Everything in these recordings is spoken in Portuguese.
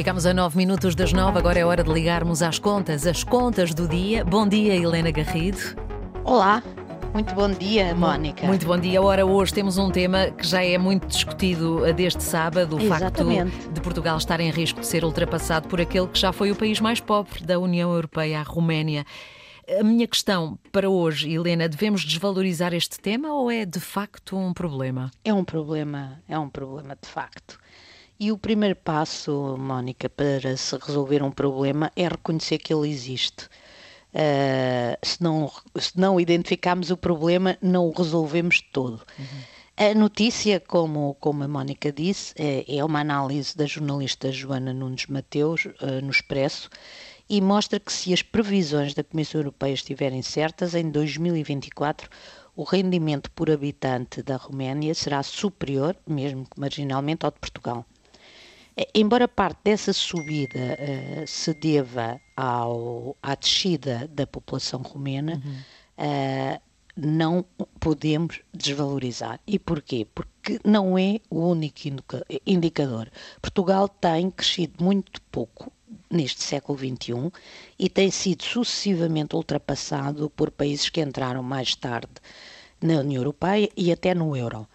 Ficamos a nove minutos das nove, agora é hora de ligarmos às contas, as contas do dia. Bom dia, Helena Garrido. Olá, muito bom dia, Mónica. Muito bom dia. Ora, hoje temos um tema que já é muito discutido desde sábado, o Exatamente. facto de Portugal estar em risco de ser ultrapassado por aquele que já foi o país mais pobre da União Europeia, a Roménia. A minha questão para hoje, Helena, devemos desvalorizar este tema ou é de facto um problema? É um problema, é um problema de facto. E o primeiro passo, Mónica, para se resolver um problema é reconhecer que ele existe. Uh, se, não, se não identificarmos o problema, não o resolvemos todo. Uhum. A notícia, como, como a Mónica disse, é, é, uma análise da jornalista Joana Nunes Mateus uh, no Expresso e mostra que se as previsões da Comissão Europeia estiverem certas, em 2024 o rendimento por habitante da Roménia será superior, mesmo que marginalmente, ao de Portugal. Embora parte dessa subida uh, se deva ao, à descida da população romena, uhum. uh, não podemos desvalorizar. E porquê? Porque não é o único indicador. Portugal tem crescido muito pouco neste século XXI e tem sido sucessivamente ultrapassado por países que entraram mais tarde na União Europeia e até no euro.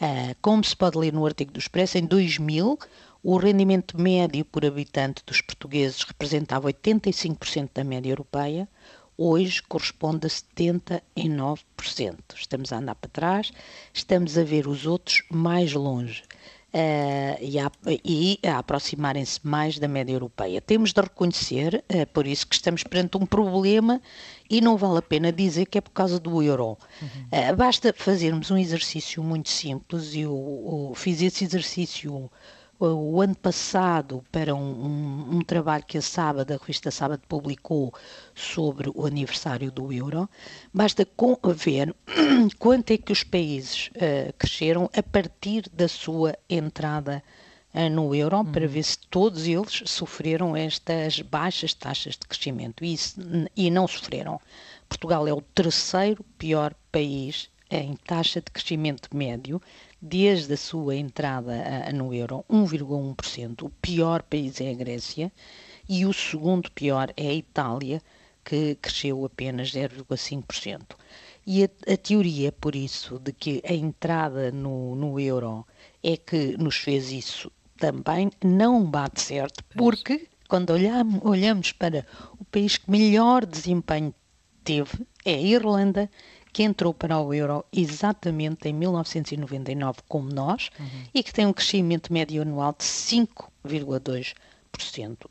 Uh, como se pode ler no artigo do Expresso, em 2000 o rendimento médio por habitante dos portugueses representava 85% da média europeia, hoje corresponde a 79%. Estamos a andar para trás, estamos a ver os outros mais longe. Uh, e, a, e a aproximarem-se mais da média europeia. Temos de reconhecer, uh, por isso que estamos perante um problema e não vale a pena dizer que é por causa do euro. Uhum. Uh, basta fazermos um exercício muito simples e eu, eu fiz esse exercício o ano passado para um, um, um, trabalho que a Sábado, a revista Sábado publicou sobre o aniversário do euro, basta ver quanto é que os países uh, cresceram a partir da sua entrada uh, no euro, uhum. para ver se todos eles sofreram estas baixas taxas de crescimento e, e não sofreram. Portugal é o terceiro pior país em taxa de crescimento médio desde a sua entrada no euro, 1,1%. O pior país é a Grécia e o segundo pior é a Itália, que cresceu apenas 0,5%. E a, a, teoria, por isso, de que a entrada no, no euro é que nos fez isso também não bate certo, porque quando olhamos, olhamos para o país que melhor desempenho teve, é a Irlanda, que entrou para o euro exatamente em 1999, como nós, uhum. e que tem um crescimento médio anual de 5,2%.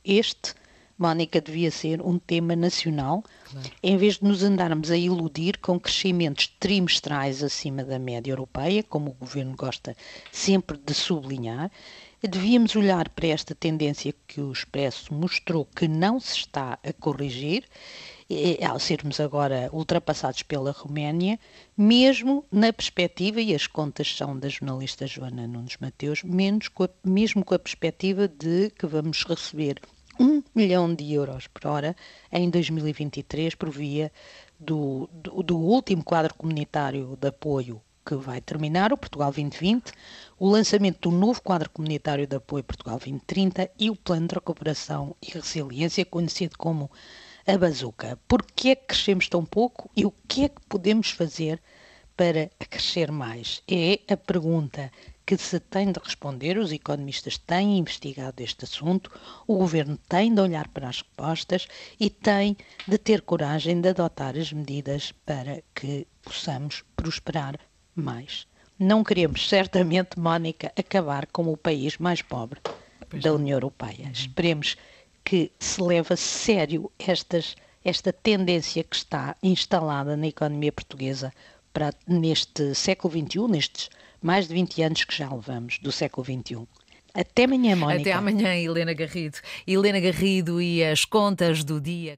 Este, Mónica, devia ser um tema nacional, claro. em vez de nos andarmos a iludir com crescimentos trimestrais acima da média europeia, como o governo gosta sempre de sublinhar. Devíamos olhar para esta tendência que o Expresso mostrou que não se está a corrigir ao sermos agora ultrapassados pela Roménia, mesmo na perspectiva, e as contas são da jornalista Joana Nunes Mateus, menos com a, mesmo com a perspectiva de que vamos receber um milhão de euros por hora em 2023 por via do, do, do último quadro comunitário de apoio que vai terminar, o Portugal 2020, o lançamento do novo quadro comunitário de apoio Portugal 2030 e o Plano de Recuperação e Resiliência, conhecido como a bazuca. Porquê é que crescemos tão pouco e o que é que podemos fazer para crescer mais? É a pergunta que se tem de responder, os economistas têm investigado este assunto, o governo tem de olhar para as respostas e tem de ter coragem de adotar as medidas para que possamos prosperar mais. Não queremos, certamente, Mónica, acabar como o país mais pobre pois da União Europeia. Uhum. Esperemos que se leva a sério estas, esta tendência que está instalada na economia portuguesa para neste século XXI, nestes mais de 20 anos que já levamos do século XXI. Até amanhã, Mónica. Até amanhã, Helena Garrido. Helena Garrido e as contas do dia.